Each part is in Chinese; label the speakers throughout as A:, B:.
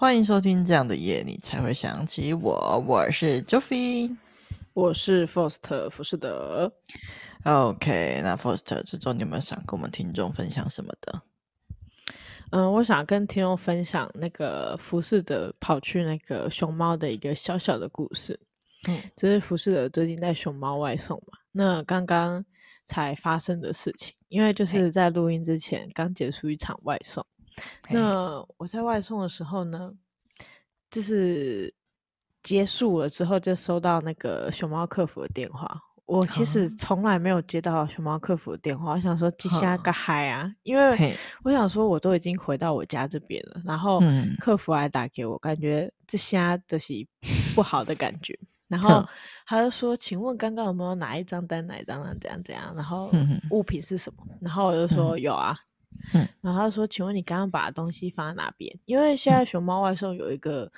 A: 欢迎收听这样的夜，你才会想起我。我是 Joffy，
B: 我是 Faust 浮士德。
A: OK，那 Faust 这周你有没有想跟我们听众分享什么的？
B: 嗯，我想跟听众分享那个福士德跑去那个熊猫的一个小小的故事。嗯，就是福士德最近在熊猫外送嘛，那刚刚才发生的事情，因为就是在录音之前刚结束一场外送。那我在外送的时候呢，就是结束了之后就收到那个熊猫客服的电话。我其实从来没有接到熊猫客服的电话，我想说这下个嗨啊，因为我想说我都已经回到我家这边了，然后客服还打给我，感觉这下的是不好的感觉。然后他就说：“请问刚刚有没有哪一张单，哪一张单，怎样怎样？然后物品是什么？”然后我就说：“有啊。”嗯，然后他说：“请问你刚刚把东西放在哪边？因为现在熊猫外送有一个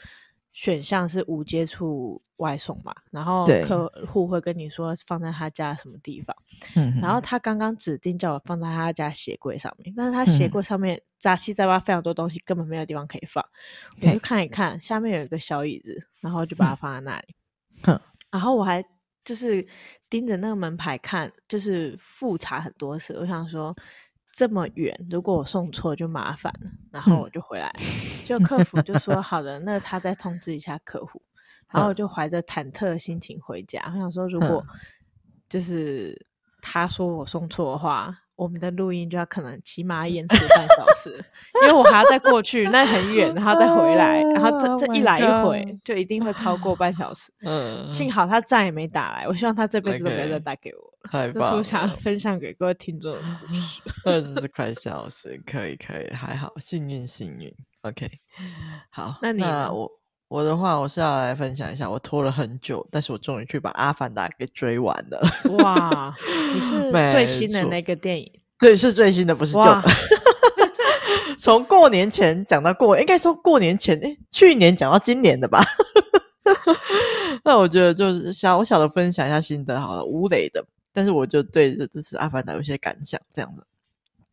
B: 选项是无接触外送嘛，然后客户会跟你说放在他家什么地方。嗯，然后他刚刚指定叫我放在他家鞋柜上面，但是他鞋柜上面杂七杂八非常多东西，根本没有地方可以放。我就看一看，下面有一个小椅子，然后就把它放在那里。嗯，然后我还就是盯着那个门牌看，就是复查很多次，我想说。”这么远，如果我送错就麻烦了，然后我就回来，嗯、就客服就说 好的，那他再通知一下客户，然后我就怀着忐忑的心情回家。我想说，如果就是他说我送错的话。我们的录音就要可能起码延迟半小时，因为我还要再过去，那很远，然后再回来，然后这这一来一回就一定会超过半小时。嗯，幸好他再也没打来，我希望他这辈子都不要再打给我了。太棒了！这是我想分享给各位听众的故事。
A: 真是快笑死，可以可以，还好，幸运幸运。OK，好，那你那我。我的话，我是要来分享一下，我拖了很久，但是我终于去把《阿凡达》给追完了。
B: 哇，你 是最新的那个电影？
A: 对，是最新的，不是旧的。从过年前讲到过，应该说过年前，诶，去年讲到今年的吧。那我觉得就是小小的分享一下心得好了，吴磊的，但是我就对这次《阿凡达》有些感想，这样子。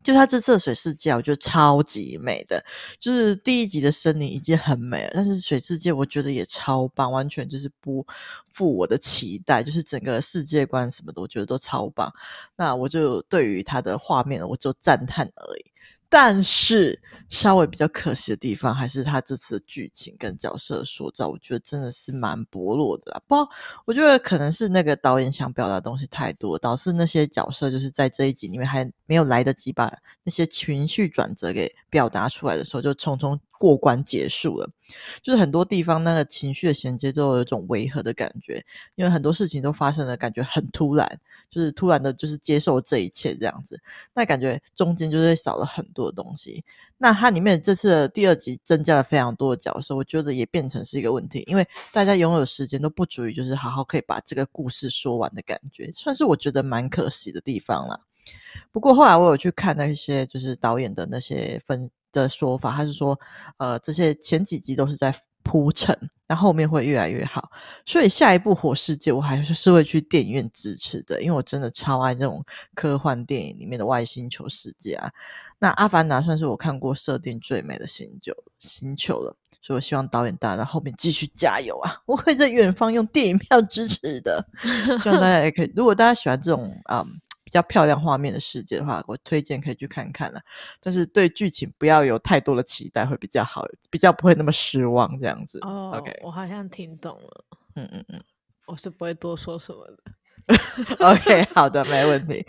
A: 就他这次的水世界，我觉得超级美的。就是第一集的森林已经很美了，但是水世界我觉得也超棒，完全就是不负我的期待。就是整个世界观什么的，我觉得都超棒。那我就对于他的画面，我就赞叹而已。但是稍微比较可惜的地方，还是他这次剧情跟角色塑造，我觉得真的是蛮薄弱的啦。不，我觉得可能是那个导演想表达的东西太多，导致那些角色就是在这一集里面还没有来得及把那些情绪转折给表达出来的时候，就匆匆过关结束了。就是很多地方那个情绪的衔接都有一种违和的感觉，因为很多事情都发生了感觉很突然。就是突然的，就是接受这一切这样子，那感觉中间就是少了很多东西。那它里面这次的第二集增加了非常多的角色，我觉得也变成是一个问题，因为大家拥有时间都不足以，就是好好可以把这个故事说完的感觉，算是我觉得蛮可惜的地方了。不过后来我有去看那些就是导演的那些分的说法，他是说，呃，这些前几集都是在。铺陈，那后，面会越来越好，所以下一部《火世界》我还是会去电影院支持的，因为我真的超爱这种科幻电影里面的外星球世界啊。那《阿凡达》算是我看过设定最美的星球星球了，所以我希望导演大家后面继续加油啊！我会在远方用电影票支持的，希望大家也可以。如果大家喜欢这种嗯。比较漂亮画面的世界的话，我推荐可以去看看了。但是对剧情不要有太多的期待，会比较好，比较不会那么失望这样子。
B: 哦，OK，我好像听懂了。嗯嗯嗯，我是不会多说什么的。
A: OK，好的，没问题。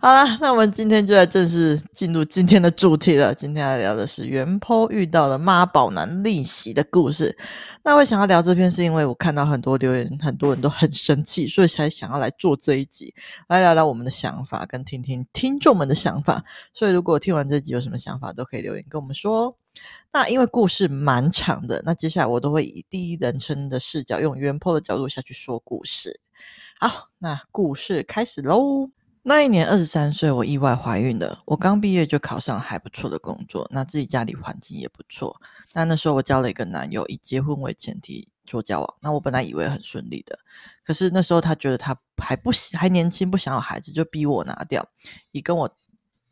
A: 好了，那我们今天就来正式进入今天的主题了。今天要聊的是原坡遇到了妈宝男逆袭的故事。那我想要聊这篇，是因为我看到很多留言，很多人都很生气，所以才想要来做这一集，来聊聊我们的想法，跟听听听众们的想法。所以，如果听完这集有什么想法，都可以留言跟我们说。那因为故事蛮长的，那接下来我都会以第一人称的视角，用原坡的角度下去说故事。好，那故事开始喽。那一年二十三岁，我意外怀孕了。我刚毕业就考上还不错的工作，那自己家里环境也不错。那那时候我交了一个男友，以结婚为前提做交往。那我本来以为很顺利的，可是那时候他觉得他还不还年轻，不想要孩子，就逼我拿掉，以跟我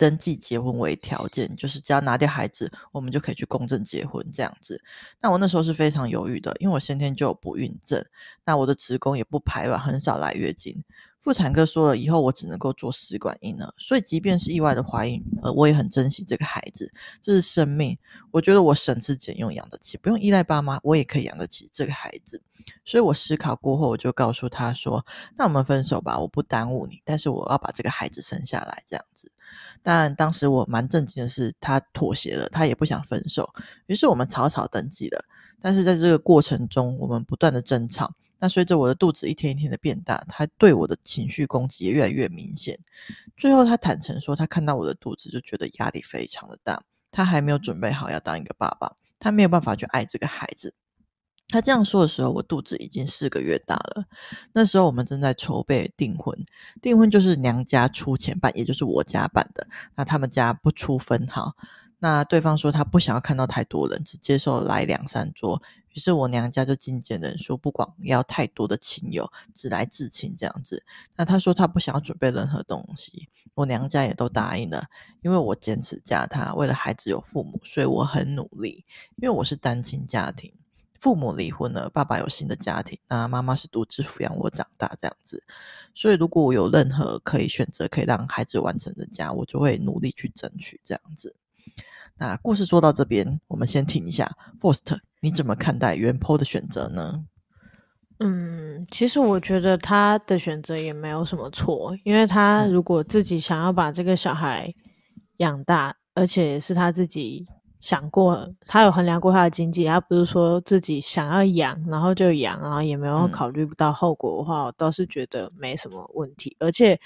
A: 登记结婚为条件，就是只要拿掉孩子，我们就可以去公证结婚这样子。那我那时候是非常犹豫的，因为我先天就有不孕症，那我的子宫也不排卵，很少来月经。妇产科说了，以后我只能够做试管婴儿，所以即便是意外的怀孕，呃，我也很珍惜这个孩子，这是生命。我觉得我省吃俭用养得起，不用依赖爸妈，我也可以养得起这个孩子。所以我思考过后，我就告诉他说：“那我们分手吧，我不耽误你，但是我要把这个孩子生下来。”这样子。但当时我蛮震惊的是，他妥协了，他也不想分手，于是我们草草登记了。但是在这个过程中，我们不断的争吵。那随着我的肚子一天一天的变大，他对我的情绪攻击也越来越明显。最后，他坦诚说，他看到我的肚子就觉得压力非常的大，他还没有准备好要当一个爸爸，他没有办法去爱这个孩子。他这样说的时候，我肚子已经四个月大了。那时候我们正在筹备订婚，订婚就是娘家出钱办，也就是我家办的。那他们家不出分号。那对方说他不想要看到太多人，只接受来两三桌。于是我娘家就精简人数，不管要太多的亲友，只来自亲这样子。那他说他不想要准备任何东西，我娘家也都答应了，因为我坚持嫁他，为了孩子有父母，所以我很努力。因为我是单亲家庭，父母离婚了，爸爸有新的家庭，那妈妈是独自抚养我长大这样子。所以如果我有任何可以选择，可以让孩子完成的家，我就会努力去争取这样子。那故事说到这边，我们先停一下。Forst，你怎么看待原 PO 的选择呢？
B: 嗯，其实我觉得他的选择也没有什么错，因为他如果自己想要把这个小孩养大，嗯、而且是他自己想过，他有衡量过他的经济，他不是说自己想要养，然后就养，然后也没有考虑不到后果的话，嗯、我倒是觉得没什么问题。而且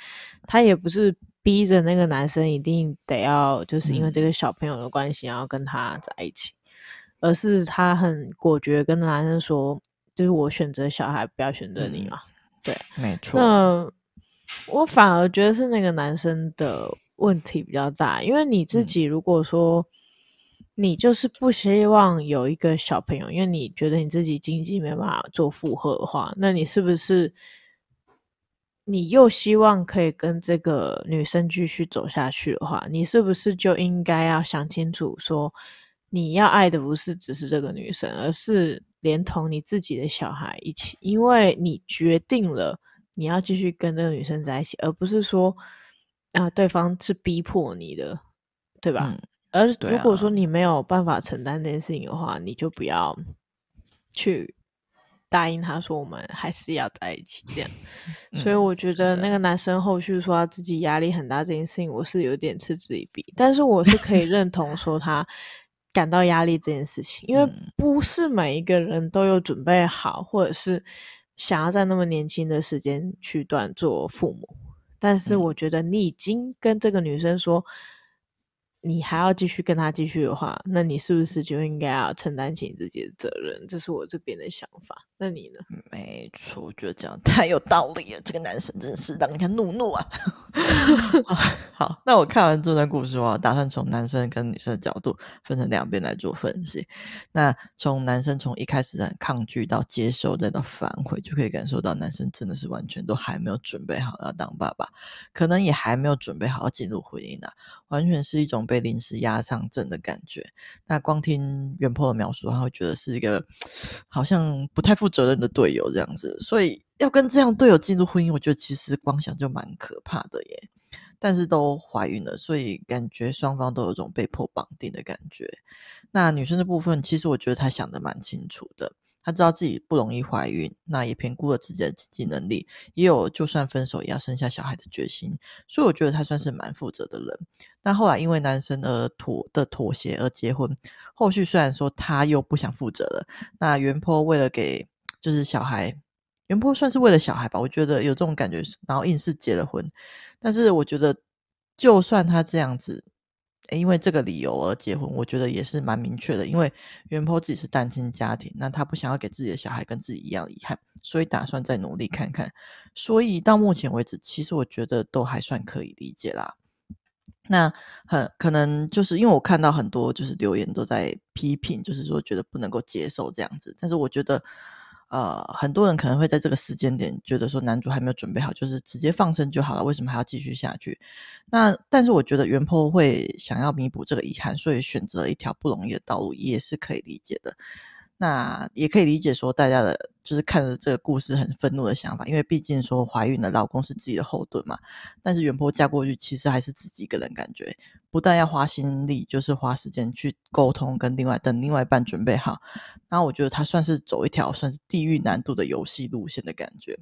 B: 他也不是。逼着那个男生一定得要，就是因为这个小朋友的关系，然后跟他在一起，嗯、而是他很果决跟男生说，就是我选择小孩，不要选择你嘛。嗯、对，
A: 没错。
B: 那我反而觉得是那个男生的问题比较大，因为你自己如果说你就是不希望有一个小朋友，因为你觉得你自己经济没办法做负荷的话，那你是不是？你又希望可以跟这个女生继续走下去的话，你是不是就应该要想清楚，说你要爱的不是只是这个女生，而是连同你自己的小孩一起，因为你决定了你要继续跟这个女生在一起，而不是说啊对方是逼迫你的，对吧？而如果说你没有办法承担这件事情的话，你就不要去。答应他说我们还是要在一起这样，嗯、所以我觉得那个男生后续说他自己压力很大这件事情，我是有点嗤之以鼻。但是我是可以认同说他 感到压力这件事情，因为不是每一个人都有准备好，或者是想要在那么年轻的时间去断做父母。但是我觉得你已经跟这个女生说。你还要继续跟他继续的话，那你是不是就应该要承担起你自己的责任？这是我这边的想法。那你呢？
A: 没错，我觉得这样太有道理了。这个男生真是让人家怒怒啊！好，那我看完这段故事，我打算从男生跟女生的角度分成两边来做分析。那从男生从一开始很抗拒到接受再到反悔，就可以感受到男生真的是完全都还没有准备好要当爸爸，可能也还没有准备好要进入婚姻啊，完全是一种被。临时压上阵的感觉，那光听原 po 的描述，他会觉得是一个好像不太负责任的队友这样子，所以要跟这样队友进入婚姻，我觉得其实光想就蛮可怕的耶。但是都怀孕了，所以感觉双方都有种被迫绑定的感觉。那女生的部分，其实我觉得她想的蛮清楚的。她知道自己不容易怀孕，那也评估了自己的经济能力，也有就算分手也要生下小孩的决心，所以我觉得她算是蛮负责的人。但后来因为男生而妥的妥协而结婚，后续虽然说她又不想负责了，那原坡为了给就是小孩，原坡算是为了小孩吧，我觉得有这种感觉，然后硬是结了婚。但是我觉得，就算他这样子。因为这个理由而结婚，我觉得也是蛮明确的。因为原坡自己是单亲家庭，那他不想要给自己的小孩跟自己一样遗憾，所以打算再努力看看。所以到目前为止，其实我觉得都还算可以理解啦。那很可能就是因为我看到很多就是留言都在批评，就是说觉得不能够接受这样子。但是我觉得，呃，很多人可能会在这个时间点觉得说男主还没有准备好，就是直接放生就好了，为什么还要继续下去？那但是我觉得原坡会想要弥补这个遗憾，所以选择一条不容易的道路，也是可以理解的。那也可以理解说大家的就是看着这个故事很愤怒的想法，因为毕竟说怀孕的，老公是自己的后盾嘛。但是原 po 嫁过去，其实还是自己一个人，感觉不但要花心力，就是花时间去沟通，跟另外等另外一半准备好。然后我觉得他算是走一条算是地狱难度的游戏路线的感觉。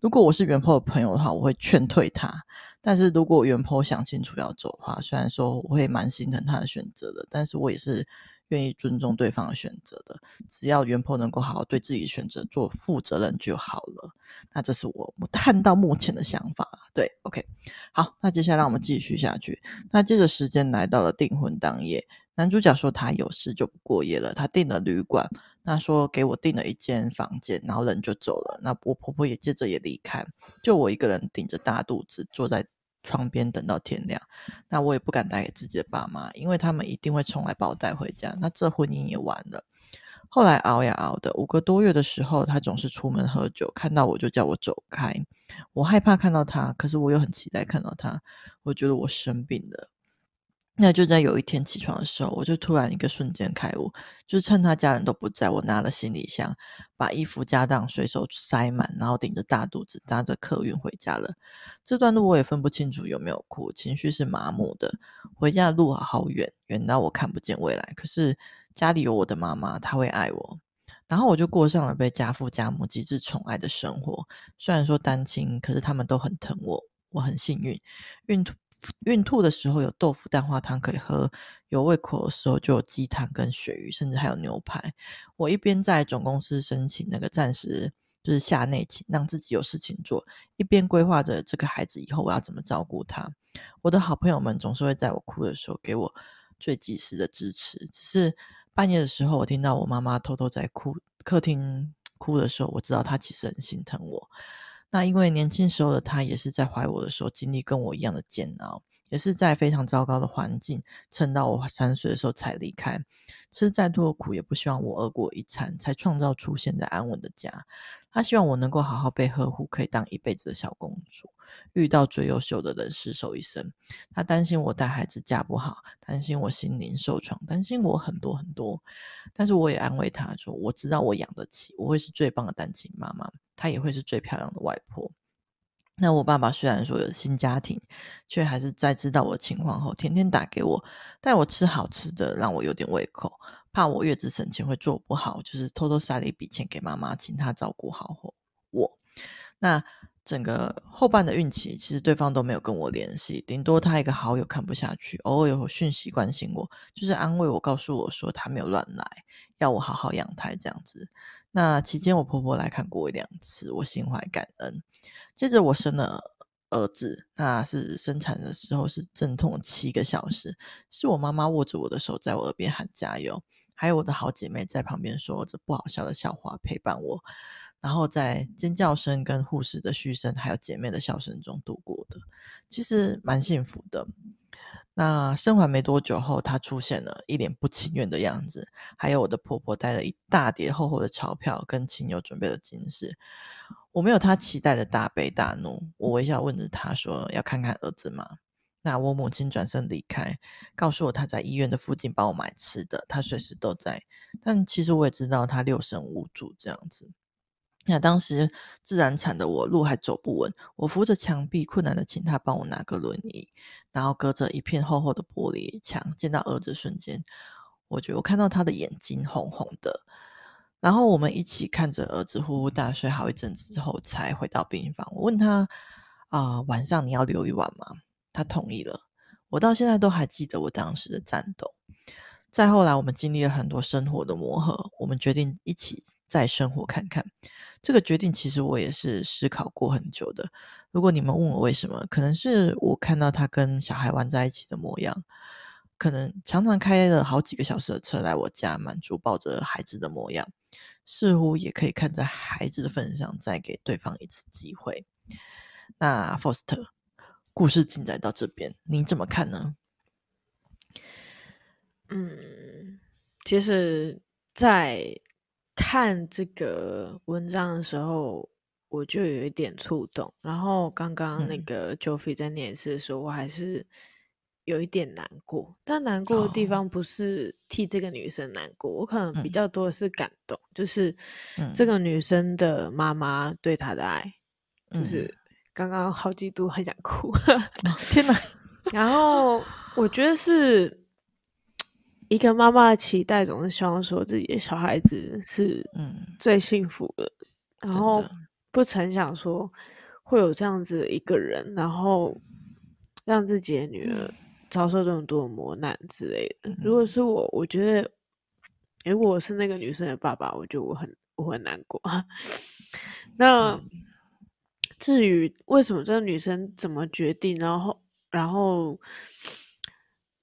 A: 如果我是原坡的朋友的话，我会劝退他。但是如果原坡想清楚要走的话，虽然说我会蛮心疼他的选择的，但是我也是。愿意尊重对方的选择的，只要原 po 能够好好对自己选择做负责任就好了。那这是我 看到目前的想法。对，OK，好，那接下来我们继续下去。那接着时间来到了订婚当夜，男主角说他有事就不过夜了，他订了旅馆，那说给我订了一间房间，然后人就走了。那我婆婆也接着也离开，就我一个人顶着大肚子坐在。窗边等到天亮，那我也不敢带给自己的爸妈，因为他们一定会冲来把我带回家，那这婚姻也完了。后来熬呀熬的，五个多月的时候，他总是出门喝酒，看到我就叫我走开。我害怕看到他，可是我又很期待看到他，我觉得我生病了。那就在有一天起床的时候，我就突然一个瞬间开悟，就是趁他家人都不在，我拿了行李箱，把衣服家当随手塞满，然后顶着大肚子搭着客运回家了。这段路我也分不清楚有没有哭，情绪是麻木的。回家的路好远，远到我看不见未来。可是家里有我的妈妈，她会爱我。然后我就过上了被家父家母极致宠爱的生活。虽然说单亲，可是他们都很疼我，我很幸运。孕。孕吐的时候有豆腐蛋花汤可以喝，有胃口的时候就有鸡汤跟鳕鱼，甚至还有牛排。我一边在总公司申请那个暂时就是下内勤，让自己有事情做，一边规划着这个孩子以后我要怎么照顾他。我的好朋友们总是会在我哭的时候给我最及时的支持。只是半夜的时候，我听到我妈妈偷偷在哭，客厅哭的时候，我知道她其实很心疼我。那因为年轻时候的他也是在怀我的时候经历跟我一样的煎熬，也是在非常糟糕的环境，撑到我三岁的时候才离开，吃再多的苦也不希望我饿过一餐，才创造出现在安稳的家。他希望我能够好好被呵护，可以当一辈子的小公主，遇到最优秀的人厮守一生。他担心我带孩子嫁不好，担心我心灵受创，担心我很多很多。但是我也安慰他说：“我知道我养得起，我会是最棒的单亲妈妈。”她也会是最漂亮的外婆。那我爸爸虽然说有新家庭，却还是在知道我的情况后，天天打给我，带我吃好吃的，让我有点胃口。怕我月子省钱会做不好，就是偷偷塞了一笔钱给妈妈，请她照顾好我。那整个后半的孕期，其实对方都没有跟我联系，顶多他一个好友看不下去，偶尔有讯息关心我，就是安慰我，告诉我说他没有乱来，要我好好养胎这样子。那期间，我婆婆来看过我两次，我心怀感恩。接着，我生了儿子，那是生产的时候是阵痛七个小时，是我妈妈握着我的手，在我耳边喊加油，还有我的好姐妹在旁边说着不好笑的笑话陪伴我，然后在尖叫声、跟护士的嘘声，还有姐妹的笑声中度过的，其实蛮幸福的。那生完没多久后，她出现了，一脸不情愿的样子。还有我的婆婆带了一大叠厚厚的钞票，跟亲友准备了金饰。我没有她期待的大悲大怒，我微笑问着她说：“要看看儿子吗？”那我母亲转身离开，告诉我她在医院的附近帮我买吃的，她随时都在。但其实我也知道她六神无主这样子。那当时自然产的我路还走不稳，我扶着墙壁，困难的请他帮我拿个轮椅，然后隔着一片厚厚的玻璃墙见到儿子瞬间，我觉得我看到他的眼睛红红的，然后我们一起看着儿子呼呼大睡好一阵子之后才回到病房。我问他啊、晚上你要留一晚吗？他同意了。我到现在都还记得我当时的颤抖。再后来，我们经历了很多生活的磨合，我们决定一起再生活看看。这个决定其实我也是思考过很久的。如果你们问我为什么，可能是我看到他跟小孩玩在一起的模样，可能常常开了好几个小时的车来我家，满足抱着孩子的模样，似乎也可以看在孩子的份上，再给对方一次机会。那 Foster，故事进展到这边，你怎么看呢？
B: 嗯，其实，在看这个文章的时候，我就有一点触动。然后刚刚那个 Joffy 在念一次的时候，我还是有一点难过。但难过的地方不是替这个女生难过，我可能比较多的是感动，就是这个女生的妈妈对她的爱，就是刚刚好几度很想哭。
A: 天哪！
B: 然后我觉得是。一个妈妈的期待总是希望说自己的小孩子是最幸福的，嗯、然后不曾想说会有这样子一个人，然后让自己的女儿遭受这么多的磨难之类的。嗯、如果是我，我觉得如果我是那个女生的爸爸，我觉得我很我很难过。那、嗯、至于为什么这个女生怎么决定，然后然后。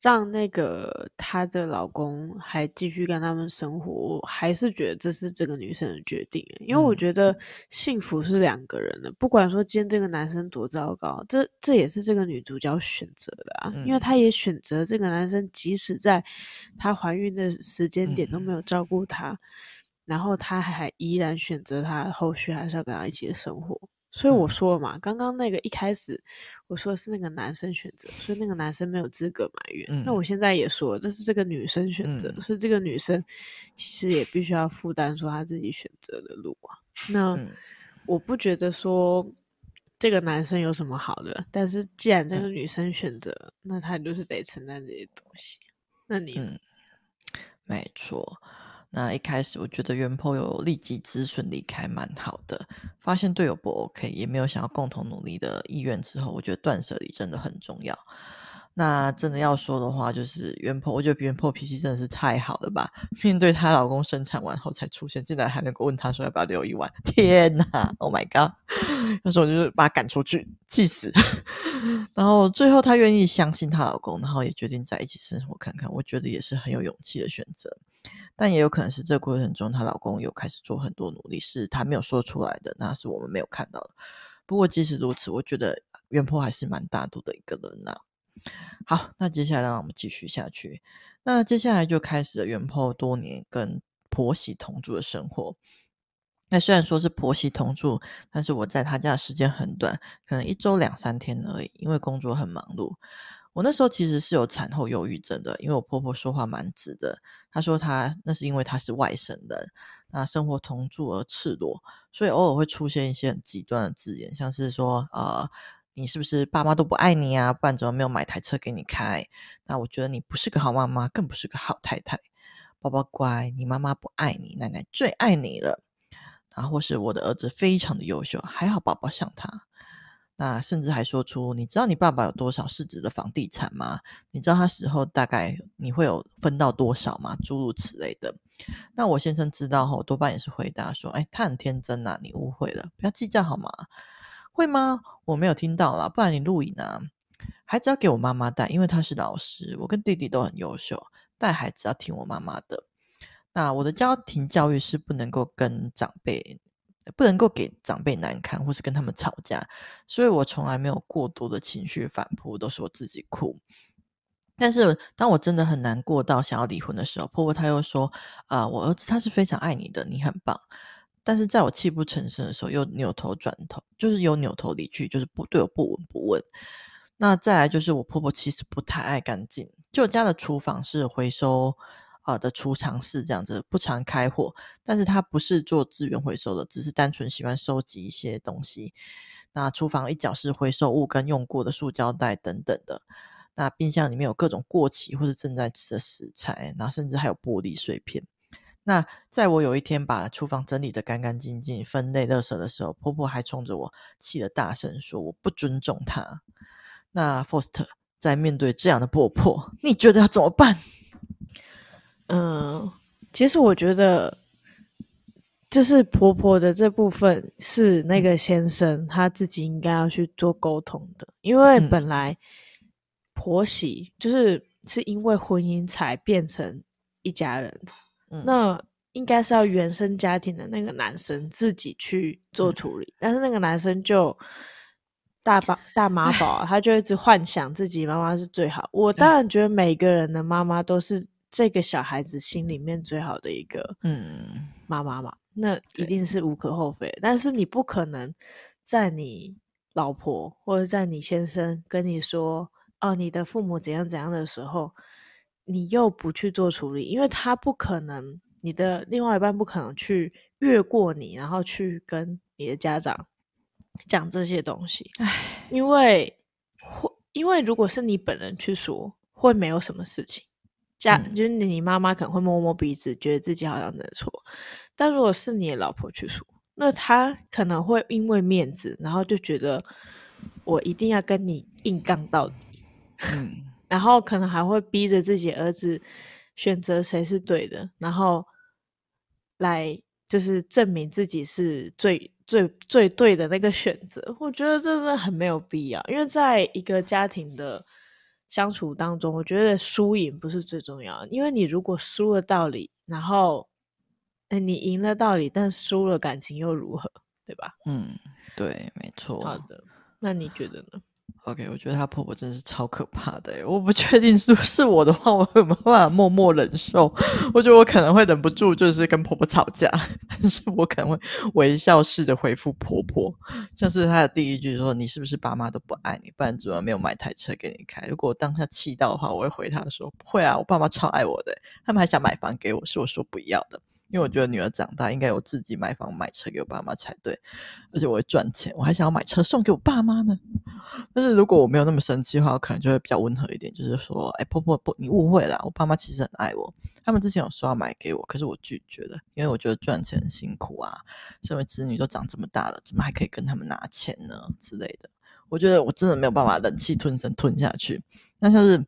B: 让那个她的老公还继续跟他们生活，我还是觉得这是这个女生的决定。因为我觉得幸福是两个人的，不管说今天这个男生多糟糕，这这也是这个女主角选择的啊。因为她也选择这个男生，即使在她怀孕的时间点都没有照顾她，然后她还依然选择她后续还是要跟她一起生活。所以我说了嘛，刚刚那个一开始我说的是那个男生选择，所以那个男生没有资格埋怨。嗯、那我现在也说了，这是这个女生选择，嗯、所以这个女生其实也必须要负担说她自己选择的路啊。那我不觉得说这个男生有什么好的，但是既然这个女生选择，嗯、那她就是得承担这些东西。那你，嗯、
A: 没错。那一开始我觉得原 po 有立即止损离开蛮好的，发现队友不 OK，也没有想要共同努力的意愿之后，我觉得断舍离真的很重要。那真的要说的话，就是原 po，我觉得原 po 脾气真的是太好了吧？面对她老公生产完后才出现，竟然还能够问她说要不要留一晚，天哪！Oh my god！那时候我就是把她赶出去，气死。然后最后她愿意相信她老公，然后也决定在一起生活看看，我觉得也是很有勇气的选择。但也有可能是这过程中，她老公有开始做很多努力，是她没有说出来的，那是我们没有看到的。不过即使如此，我觉得原 po 还是蛮大度的一个人呐、好，那接下来让我们继续下去。那接下来就开始了原 po 多年跟婆媳同住的生活。那虽然说是婆媳同住，但是我在她家的时间很短，可能一周两三天而已，因为工作很忙碌。我那时候其实是有产后忧郁症的，因为我婆婆说话蛮直的。她说她那是因为她是外省人，那生活同住而赤裸，所以偶尔会出现一些很极端的字眼，像是说呃，你是不是爸妈都不爱你啊？不然怎么没有买台车给你开？那我觉得你不是个好妈妈，更不是个好太太。宝宝乖，你妈妈不爱你，奶奶最爱你了。然后或是我的儿子非常的优秀，还好宝宝像他。那甚至还说出，你知道你爸爸有多少市值的房地产吗？你知道他死后大概你会有分到多少吗？诸如此类的。那我先生知道后，多半也是回答说：“哎，他很天真呐，你误会了，不要计较好吗？”会吗？我没有听到啦，不然你录影啊。孩子要给我妈妈带，因为她是老师，我跟弟弟都很优秀，带孩子要听我妈妈的。那我的家庭教育是不能够跟长辈。不能够给长辈难堪，或是跟他们吵架，所以我从来没有过多的情绪反扑，都是我自己哭。但是当我真的很难过到想要离婚的时候，婆婆她又说：“啊、我儿子他是非常爱你的，你很棒。”但是在我泣不成声的时候，又扭头转头，就是又扭头离去，就是不对我不闻不问。那再来就是我婆婆其实不太爱干净，就家的厨房是回收。啊的储藏室这样子不常开火，但是他不是做资源回收的，只是单纯喜欢收集一些东西。那厨房一角是回收物跟用过的塑胶袋等等的。那冰箱里面有各种过期或者正在吃的食材，然后甚至还有玻璃碎片。那在我有一天把厨房整理得干干净净、分类垃圾的时候，婆婆还冲着我气得大声说我不尊重她。那 Foster 在面对这样的婆婆，你觉得要怎么办？
B: 嗯，其实我觉得，就是婆婆的这部分是那个先生他自己应该要去做沟通的，因为本来婆媳就是是因为婚姻才变成一家人，嗯、那应该是要原生家庭的那个男生自己去做处理，嗯、但是那个男生就大宝大妈宝，他就一直幻想自己妈妈是最好。我当 然觉得每个人的妈妈都是。这个小孩子心里面最好的一个，嗯，妈妈嘛，那一定是无可厚非。但是你不可能在你老婆或者在你先生跟你说哦，你的父母怎样怎样的时候，你又不去做处理，因为他不可能，你的另外一半不可能去越过你，然后去跟你的家长讲这些东西。唉，因为会，因为如果是你本人去说，会没有什么事情。家、嗯、就是你妈妈可能会摸摸鼻子，觉得自己好像认错。但如果是你的老婆去说，那她可能会因为面子，然后就觉得我一定要跟你硬杠到底。嗯，然后可能还会逼着自己儿子选择谁是对的，然后来就是证明自己是最最最对的那个选择。我觉得这真的很没有必要，因为在一个家庭的。相处当中，我觉得输赢不是最重要的，因为你如果输了道理，然后，哎，你赢了道理，但输了感情又如何，对吧？
A: 嗯，对，没错。
B: 好的，那你觉得呢
A: ？OK，我觉得她婆婆真是超可怕的。我不确定是不是我的话，我有没有办法默默忍受？我觉得我可能会忍不住，就是跟婆婆吵架，但是我可能会微笑式的回复婆婆，像是她的第一句说：“你是不是爸妈都不爱你？不然怎么没有买台车给你开？”如果当下气到的话，我会回她说：“不会啊，我爸妈超爱我的，他们还想买房给我，是我说不要的。”因为我觉得女儿长大应该有自己买房买车给我爸妈才对，而且我会赚钱，我还想要买车送给我爸妈呢。但是如果我没有那么生气的话，我可能就会比较温和一点，就是说，哎，婆婆不，你误会了，我爸妈其实很爱我，他们之前有说要买给我，可是我拒绝了，因为我觉得赚钱很辛苦啊，身为子女都长这么大了，怎么还可以跟他们拿钱呢之类的？我觉得我真的没有办法忍气吞声吞下去。那像是。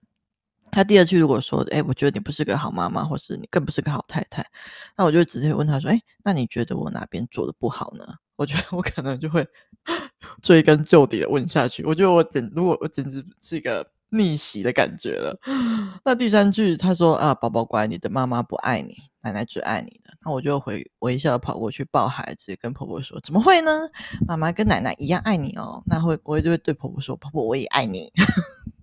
A: 他第二句如果说，哎，我觉得你不是个好妈妈，或是你更不是个好太太，那我就直接问他说，哎，那你觉得我哪边做的不好呢？我觉得我可能就会 追根究底的问下去。我觉得我简，如果我简直是一个逆袭的感觉了。那第三句他说啊，宝宝乖，你的妈妈不爱你，奶奶最爱你的。那我就会微笑跑过去抱孩子，跟婆婆说，怎么会呢？妈妈跟奶奶一样爱你哦。那会我就会对婆婆说，婆婆我也爱你。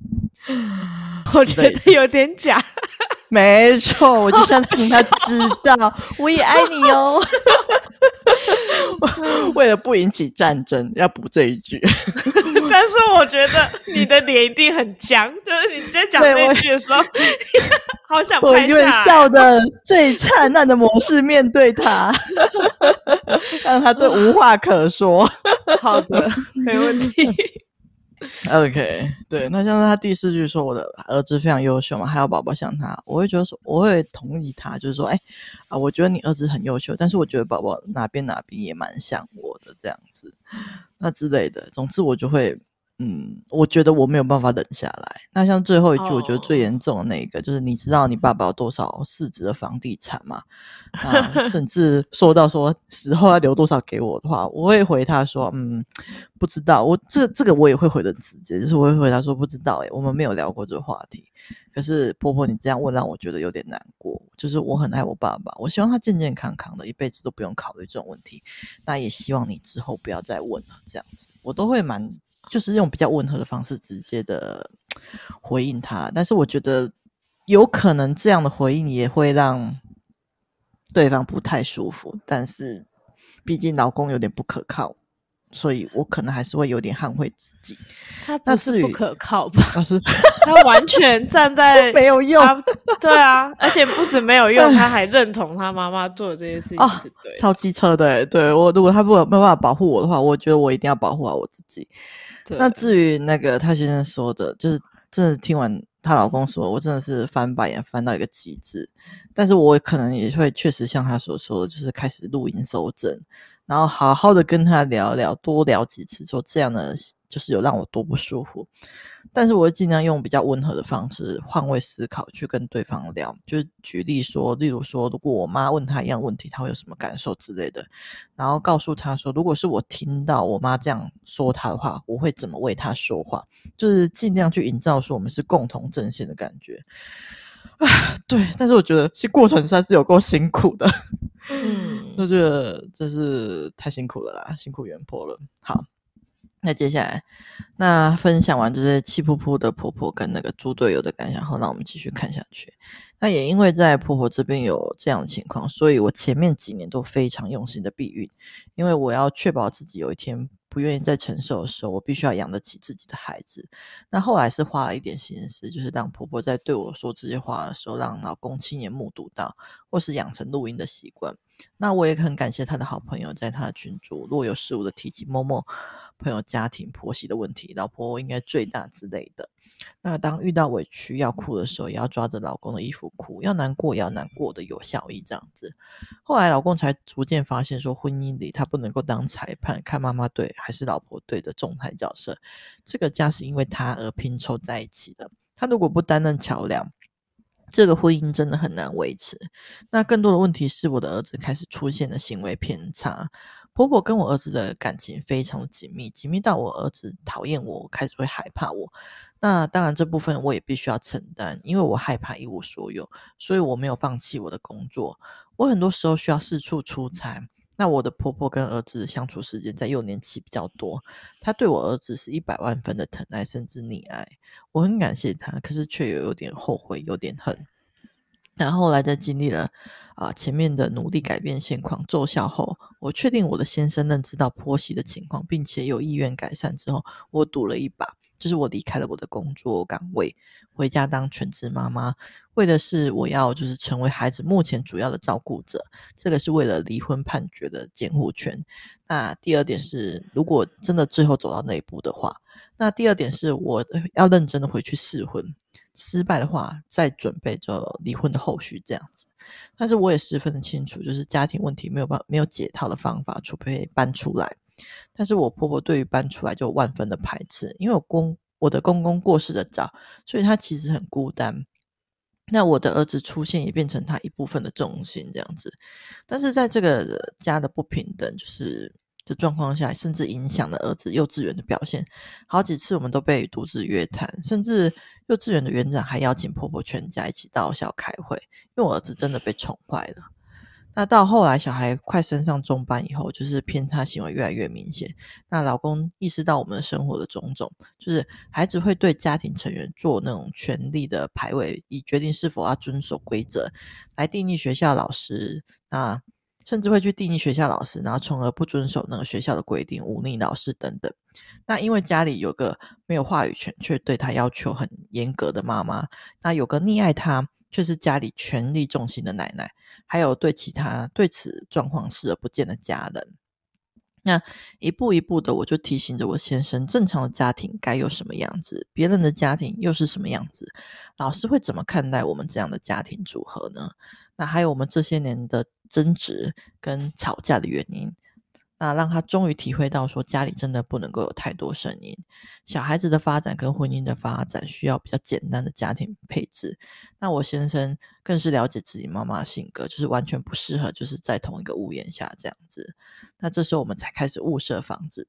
B: 我觉得有点假，
A: 没错，我就想让他知道 我也爱你哦。为了不引起战争，要补这一句。
B: 但是我觉得你的脸一定很僵，就是你在讲这句的时候，好想。
A: 我用笑的最灿烂的模式面对他，让他对无话可说。
B: 好的，没问题。
A: OK，对，那像是他第四句说我的儿子非常优秀嘛，还有宝宝像他，我会觉得说，我会同意他，就是说，哎，啊，我觉得你儿子很优秀，但是我觉得宝宝哪边哪边也蛮像我的这样子，那之类的，总之我就会。嗯，我觉得我没有办法忍下来。那像最后一句，我觉得最严重的那个，oh. 就是你知道你爸爸有多少市值的房地产吗？啊，甚至说到说死后要留多少给我的话，我会回他说，嗯，不知道。我这这个我也会回的直接，就是我会回答说不知道。诶，我们没有聊过这个话题。可是婆婆你这样问让我觉得有点难过。就是我很爱我爸爸，我希望他健健康康的，一辈子都不用考虑这种问题。那也希望你之后不要再问了，这样子我都会蛮。就是用比较温和的方式直接的回应他，但是我觉得有可能这样的回应也会让对方不太舒服。但是毕竟老公有点不可靠，所以我可能还是会有点捍卫自己。
B: 他不是不可靠吧？他完全站 在
A: 没有用，
B: 对啊，而且不止没有用，他还认同他妈妈做的这些事情是对的，
A: 超机车的。对，我如果他不没办法保护我的话，我觉得我一定要保护好我自己。那至于那个她先生说的，就是真的听完她老公说，我真的是翻白眼翻到一个极致。但是我可能也会确实像他所说的，就是开始录音收证，然后好好的跟他聊聊，多聊几次，说这样的就是有让我多不舒服。但是我会尽量用比较温和的方式换位思考去跟对方聊，就举例说，例如说，如果我妈问他一样问题，他会有什么感受之类的，然后告诉他说，如果是我听到我妈这样说他的话，我会怎么为他说话，就是尽量去营造说我们是共同阵线的感觉。啊，对，但是我觉得其实过程实在是有够辛苦的，嗯，我觉得真是太辛苦了啦，辛苦袁婆了。好。那接下来，那分享完这些气噗噗的婆婆跟那个猪队友的感想后，那我们继续看下去。那也因为在婆婆这边有这样的情况，所以我前面几年都非常用心的避孕，因为我要确保自己有一天不愿意再承受的时候，我必须要养得起自己的孩子。那后来是花了一点心思，就是让婆婆在对我说这些话的时候，让老公亲眼目睹到，或是养成录音的习惯。那我也很感谢他的好朋友，在他的群组若有似无的提及默默朋友家庭婆媳的问题，老婆应该最大之类的。那当遇到委屈要哭的时候，也要抓着老公的衣服哭；要难过也要难过的有效益，这样子。后来老公才逐渐发现，说婚姻里他不能够当裁判，看妈妈对还是老婆对的仲裁角色。这个家是因为他而拼凑在一起的，他如果不担任桥梁，这个婚姻真的很难维持。那更多的问题是，我的儿子开始出现了行为偏差。婆婆跟我儿子的感情非常紧密，紧密到我儿子讨厌我，开始会害怕我。那当然，这部分我也必须要承担，因为我害怕一无所有，所以我没有放弃我的工作。我很多时候需要四处出差。那我的婆婆跟儿子相处时间在幼年期比较多，她对我儿子是一百万分的疼爱，甚至溺爱。我很感谢她，可是却有有点后悔，有点恨。然后后来在经历了啊、前面的努力改变现况奏效后，我确定我的先生认知到婆媳的情况，并且有意愿改善之后，我赌了一把，就是我离开了我的工作岗位，回家当全职妈妈，为的是我要就是成为孩子目前主要的照顾者，这个是为了离婚判决的监护权。那第二点是，如果真的最后走到那一步的话，那第二点是我要认真的回去试婚。失败的话，再准备着离婚的后续这样子。但是我也十分的清楚，就是家庭问题没有办没有解套的方法，除非搬出来。但是我婆婆对于搬出来就万分的排斥，因为我公我的公公过世的早，所以他其实很孤单。那我的儿子出现也变成他一部分的重心这样子。但是在这个家的不平等，就是。的状况下，甚至影响了儿子幼稚园的表现。好几次我们都被独自约谈，甚至幼稚园的园长还邀请婆婆全家一起到校开会，因为我儿子真的被宠坏了。那到后来小孩快升上中班以后，就是偏差行为越来越明显。那老公意识到我们的生活的种种，就是孩子会对家庭成员做那种权力的排位，以决定是否要遵守规则，来定义学校老师。那甚至会去定义学校老师，然后从而不遵守那个学校的规定，忤逆老师等等。那因为家里有个没有话语权却对他要求很严格的妈妈，那有个溺爱他却是家里权力重心的奶奶，还有对其他对此状况视而不见的家人。那一步一步的，我就提醒着我先生，正常的家庭该有什么样子，别人的家庭又是什么样子？老师会怎么看待我们这样的家庭组合呢？那还有我们这些年的争执跟吵架的原因，那让他终于体会到说家里真的不能够有太多声音。小孩子的发展跟婚姻的发展需要比较简单的家庭配置。那我先生更是了解自己妈妈性格，就是完全不适合就是在同一个屋檐下这样子。那这时候我们才开始物色房子。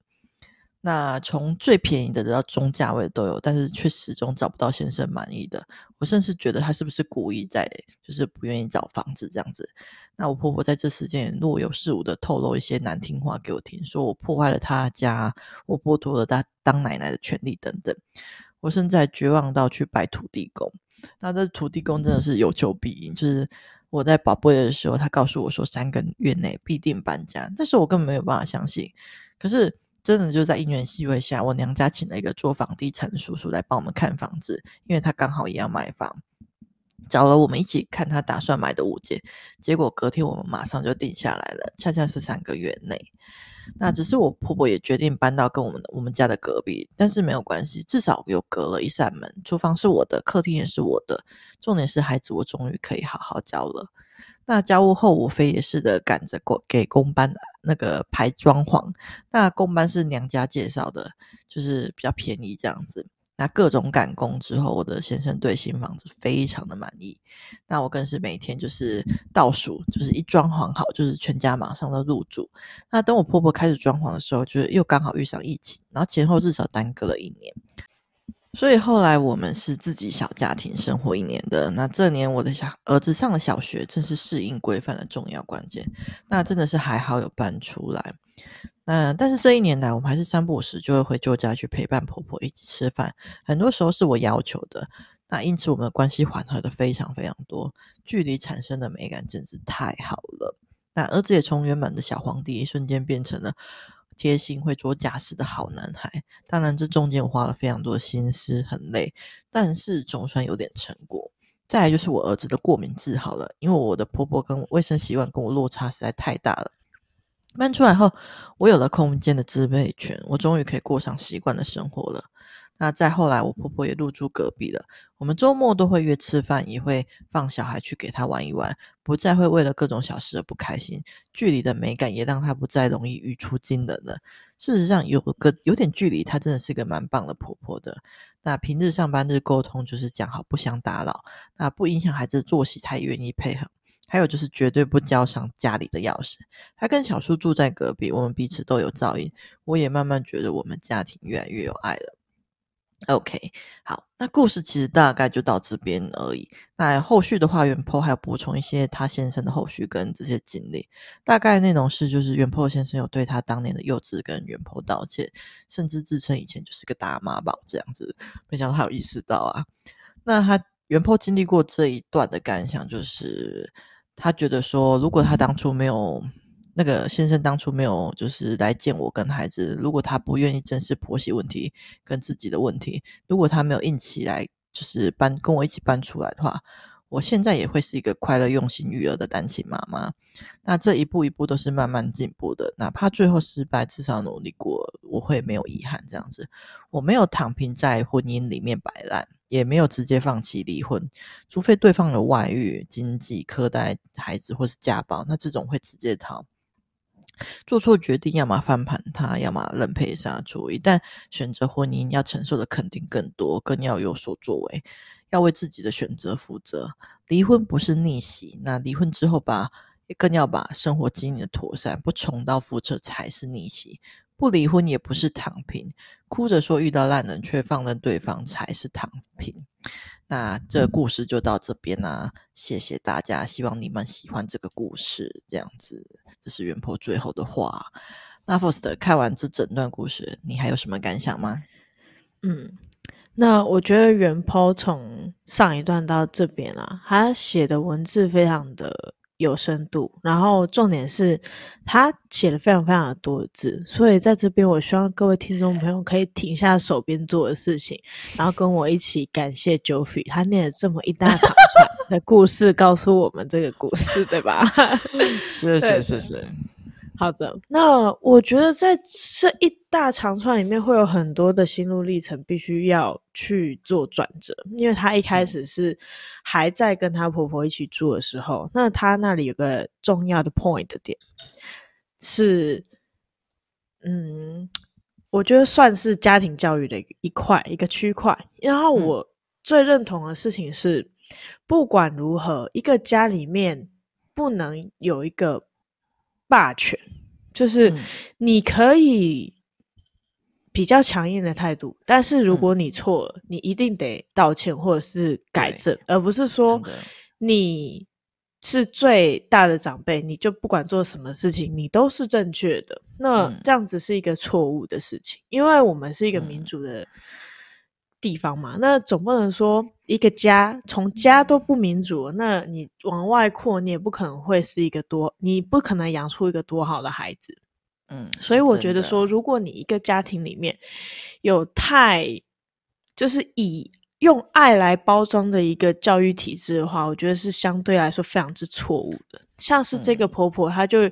A: 那从最便宜的到中价位都有，但是却始终找不到先生满意的。我甚至觉得他是不是故意在，就是不愿意找房子这样子。那我婆婆在这时间若有似无的透露一些难听话给我听，说我破坏了她家，我剥夺了她当奶奶的权利等等。我甚至绝望到去拜土地公。那这土地公真的是有求必应，就是我在宝贝的时候，他告诉我说三个月内必定搬家，但是我根本没有办法相信。可是。真的就在因缘际会下，我娘家请了一个做房地产的叔叔来帮我们看房子，因为他刚好也要买房，找了我们一起看他打算买的物件，结果隔天我们马上就定下来了，恰恰是三个月内。那只是我婆婆也决定搬到跟我们我们家的隔壁，但是没有关系，至少有隔了一扇门，厨房是我的，客厅也是我的，重点是孩子我终于可以好好教了。那家务后，我非也是的赶着过给工班那个排装潢。那工班是娘家介绍的，就是比较便宜这样子。那各种赶工之后，我的先生对新房子非常的满意。那我更是每天就是倒数，就是一装潢好，就是全家马上都入住。那等我婆婆开始装潢的时候，就是又刚好遇上疫情，然后前后至少耽搁了一年。所以后来我们是自己小家庭生活一年的。那这年我的小儿子上了小学，正是适应规范的重要关键。那真的是还好有搬出来。那但是这一年来，我们还是三不五时就会回旧家去陪伴婆婆一起吃饭。很多时候是我要求的，那因此我们的关系缓和的非常非常多，距离产生的美感真是太好了。那儿子也从原本的小皇帝一瞬间变成了贴心会做家事的好男孩。当然这中间我花了非常多的心思，很累，但是总算有点成果。再来就是我儿子的过敏治好了，因为我的婆婆跟卫生习惯跟我落差实在太大了。搬出来后，我有了空间的支配权，我终于可以过上习惯的生活了。那再后来，我婆婆也入住隔壁了，我们周末都会约吃饭，也会放小孩去给她玩一玩，不再会为了各种小事而不开心。距离的美感也让她不再容易语出惊人了。事实上，有个有点距离，她真的是个蛮棒的婆婆的。那平日上班日沟通就是讲好不相打扰，那不影响孩子作息，她也愿意配合。还有就是绝对不交上家里的钥匙。他跟小叔住在隔壁，我们彼此都有照应。我也慢慢觉得我们家庭越来越有爱了。OK，好，那故事其实大概就到这边而已。那后续的话，原坡还要补充一些他先生的后续跟这些经历。大概内容是，就是原坡先生有对他当年的幼稚跟原 PO 道歉，甚至自称以前就是个大妈宝这样子。没想到他有意识到啊。那他原坡经历过这一段的感想就是。他觉得说，如果他当初没有那个先生当初没有就是来见我跟孩子，如果他不愿意正视婆媳问题跟自己的问题，如果他没有硬起来，就是搬跟我一起搬出来的话，我现在也会是一个快乐用心育儿的单亲妈妈。那这一步一步都是慢慢进步的，哪怕最后失败，至少努力过，我会没有遗憾。这样子，我没有躺平在婚姻里面摆烂。也没有直接放弃离婚，除非对方有外遇、经济、苛待孩子或是家暴，那这种会直接逃。做错决定，要么翻盘他，要么认赔杀出。一旦选择婚姻，要承受的肯定更多，更要有所作为，要为自己的选择负责。离婚不是逆袭，那离婚之后吧，更要把生活经营的妥善，不重蹈覆辙才是逆袭。不离婚也不是躺平，哭着说遇到烂人却放任对方才是躺平。那这个故事就到这边啦，啊，谢谢大家，希望你们喜欢这个故事。这样子，这是原 PO 最后的话。那 Faust 看完这整段故事，你还有什么感想吗？
B: 嗯，那我觉得原 PO 从上一段到这边啊，他写的文字非常的。有深度，然后重点是他写了非常非常的多字，所以在这边我希望各位听众朋友可以停下手边做的事情，然后跟我一起感谢 Joffy，他念了这么一大长串的故事，告诉我们这个故事，对吧？
A: 是是是是。
B: 好的，那我觉得在这一大长串里面会有很多的心路历程，必须要去做转折。因为她一开始是还在跟她婆婆一起住的时候，那她那里有个重要的 point 点是，嗯，我觉得算是家庭教育的一块一个区块。然后我最认同的事情是，不管如何，一个家里面不能有一个。霸权就是你可以比较强硬的态度，但是如果你错了，你一定得道歉或者是改正，而不是说你是最大的长辈，你就不管做什么事情，你都是正确的。那这样子是一个错误的事情，因为我们是一个民主的。地方嘛，那总不能说一个家从家都不民主，那你往外扩，你也不可能会是一个多，你不可能养出一个多好的孩子。嗯，所以我觉得说，如果你一个家庭里面有太就是以用爱来包装的一个教育体制的话，我觉得是相对来说非常之错误的。像是这个婆婆，她就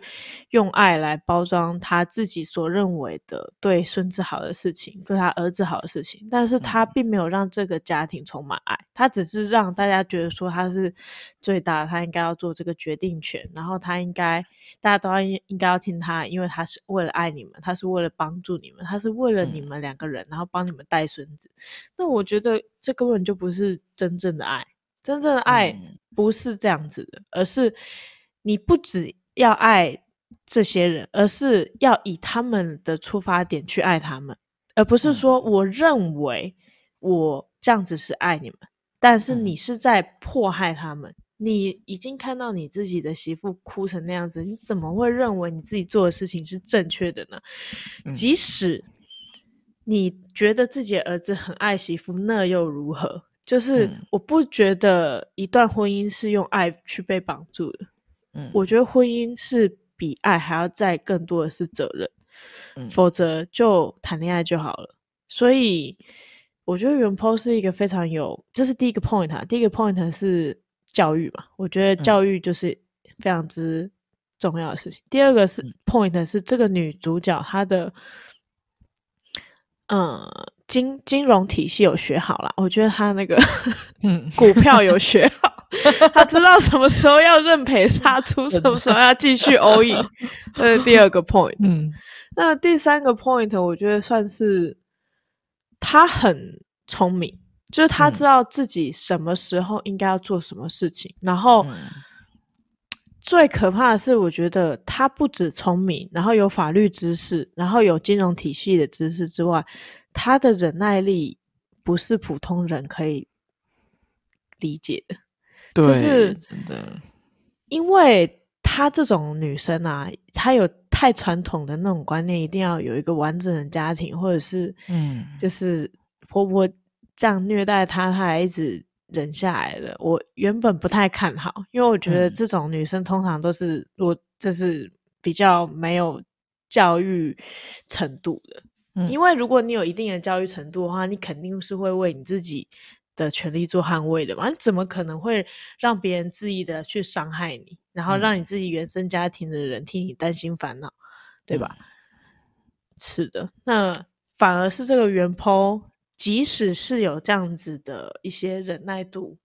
B: 用爱来包装她自己所认为的对孙子好的事情，对她儿子好的事情，但是她并没有让这个家庭充满爱，她只是让大家觉得说她是最大的，她应该要做这个决定权，然后她应该大家都要应应该要听她，因为她是为了爱你们，她是为了帮助你们，她是为了你们两个人，然后帮你们带孙子。那我觉得这根本就不是真正的爱，真正的爱不是这样子的，而是。你不只要爱这些人，而是要以他们的出发点去爱他们，而不是说我认为我这样子是爱你们，但是你是在迫害他们。你已经看到你自己的媳妇哭成那样子，你怎么会认为你自己做的事情是正确的呢？即使你觉得自己的儿子很爱媳妇，那又如何？就是我不觉得一段婚姻是用爱去被绑住的。嗯，我觉得婚姻是比爱还要再更多的是责任。嗯，否则就谈恋爱就好了。所以我觉得原 po 是一个非常有，这是第一个 point 啊。第一个 point 是教育嘛，我觉得教育就是非常之重要的事情。嗯，第二个是 point 是这个女主角她的，嗯，金金融体系有学好啦，我觉得她那个 嗯股票有学好，她知道什么时候要认赔杀出，什么时候要继续 all in。这是第二个 point。嗯。那第三个 point，我觉得算是他很聪明，就是他知道自己什么时候应该要做什么事情。嗯、然后最可怕的是，我觉得他不止聪明，然后有法律知识，然后有金融体系的知识之外，他的忍耐力不是普通人可以理解的。对，就是真的，因为她这种女生啊，她有。太传统的那种观念，一定要有一个完整的家庭，或者是，嗯，就是婆婆这样虐待她，她还一直忍下来的。我原本不太看好，因为我觉得这种女生通常都是，我这是比较没有教育程度的。嗯，因为如果你有一定的教育程度的话，你肯定是会为你自己的权利做捍卫的嘛。你怎么可能会让别人恣意的去伤害你？然后让你自己原生家庭的人替你担心烦恼，嗯、对吧？是的，那反而是这个原 po，即使是有这样子的一些忍耐度，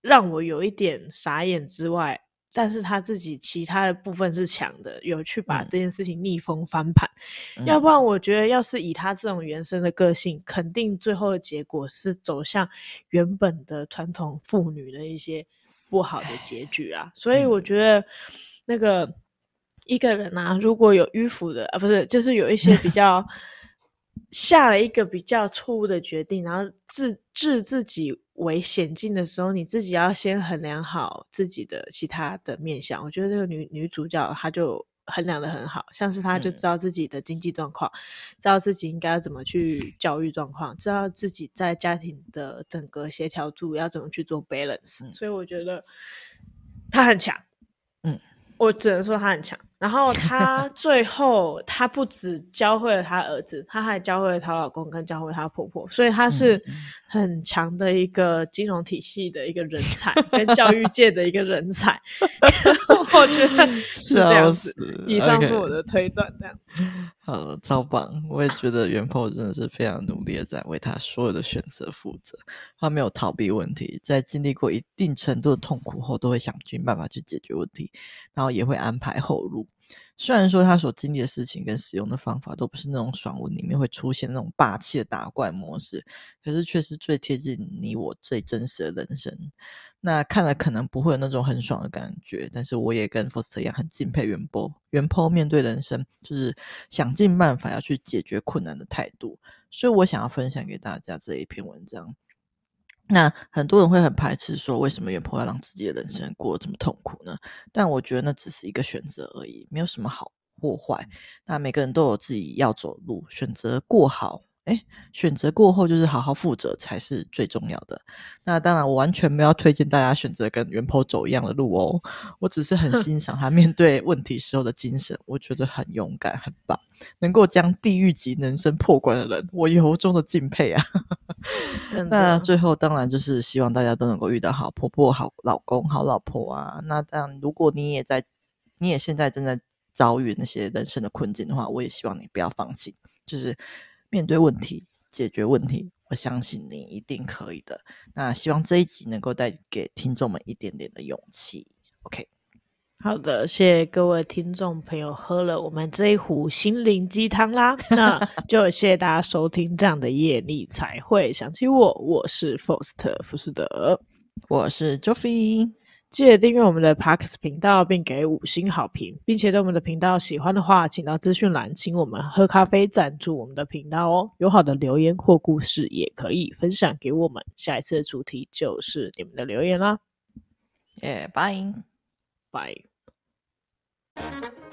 B: 让我有一点傻眼之外，但是他自己其他的部分是强的，有去把这件事情逆风翻盘。嗯、要不然，我觉得要是以他这种原生的个性，肯定最后的结果是走向原本的传统妇女的一些。不好的结局啊，所以我觉得那个一个人啊，如果有迂腐的啊，不是，就是有一些比较下了一个比较错误的决定，然后置置自己为险境的时候，你自己要先衡量好自己的其他的面相。我觉得这个女女主角她就衡量的很好，像是她就知道自己的经济状况，嗯、知道自己应该要怎么去教育状况，知道自己在家庭的整个协调度要怎么去做 balance，嗯、所以我觉得她很强。嗯，我只能说她很强。然后她 最后她不止教会了她儿子，她还教会了她老公，跟教会她婆婆，所以她是很强的一个金融体系的一个人才，跟教育界的一个人才。我觉得是这样子。以上是我的推断，这样。
A: 好了，超棒！我也觉得原 po 真的是非常努力的在为他所有的选择负责。他没有逃避问题，在经历过一定程度的痛苦后，都会想尽办法去解决问题，然后也会安排后路。虽然说他所经历的事情跟使用的方法都不是那种爽文里面会出现那种霸气的打怪模式，可是却是最贴近你我最真实的人生。那看了可能不会有那种很爽的感觉，但是我也跟 Foster 一样很敬佩原 po 原 po 面对人生就是想尽办法要去解决困难的态度。所以我想要分享给大家这一篇文章。那很多人会很排斥说，为什么原婆要让自己的人生过得这么痛苦呢？但我觉得那只是一个选择而已，没有什么好或坏。那每个人都有自己要走路，选择过好。哎，选择过后就是好好负责才是最重要的。那当然，我完全没有推荐大家选择跟原 po 走一样的路哦。我只是很欣赏他面对问题时候的精神，我觉得很勇敢，很棒。能够将地狱级人生破关的人，我由衷的敬佩啊！那最后当然就是希望大家都能够遇到好婆婆、好老公、好老婆啊。那当然，如果你也在，你也现在正在遭遇那些人生的困境的话，我也希望你不要放弃，就是。面对问题，解决问题，我相信你一定可以的。那希望这一集能够带给听众们一点点的勇气。OK，
B: 好的，谢谢各位听众朋友喝了我们这一壶心灵鸡汤啦。那 就谢谢大家收听这样的夜，你才会想起我。我是 Faust 福斯德，
A: 我是 Joffy。
B: 记得订阅我们的 Parks 频道，并给五星好评，并且对我们的频道喜欢的话，请到资讯栏请我们喝咖啡赞助我们的频道哦。有好的留言或故事也可以分享给我们。下一次的主题就是你们的留言啦。
A: 耶，拜拜。
B: 拜。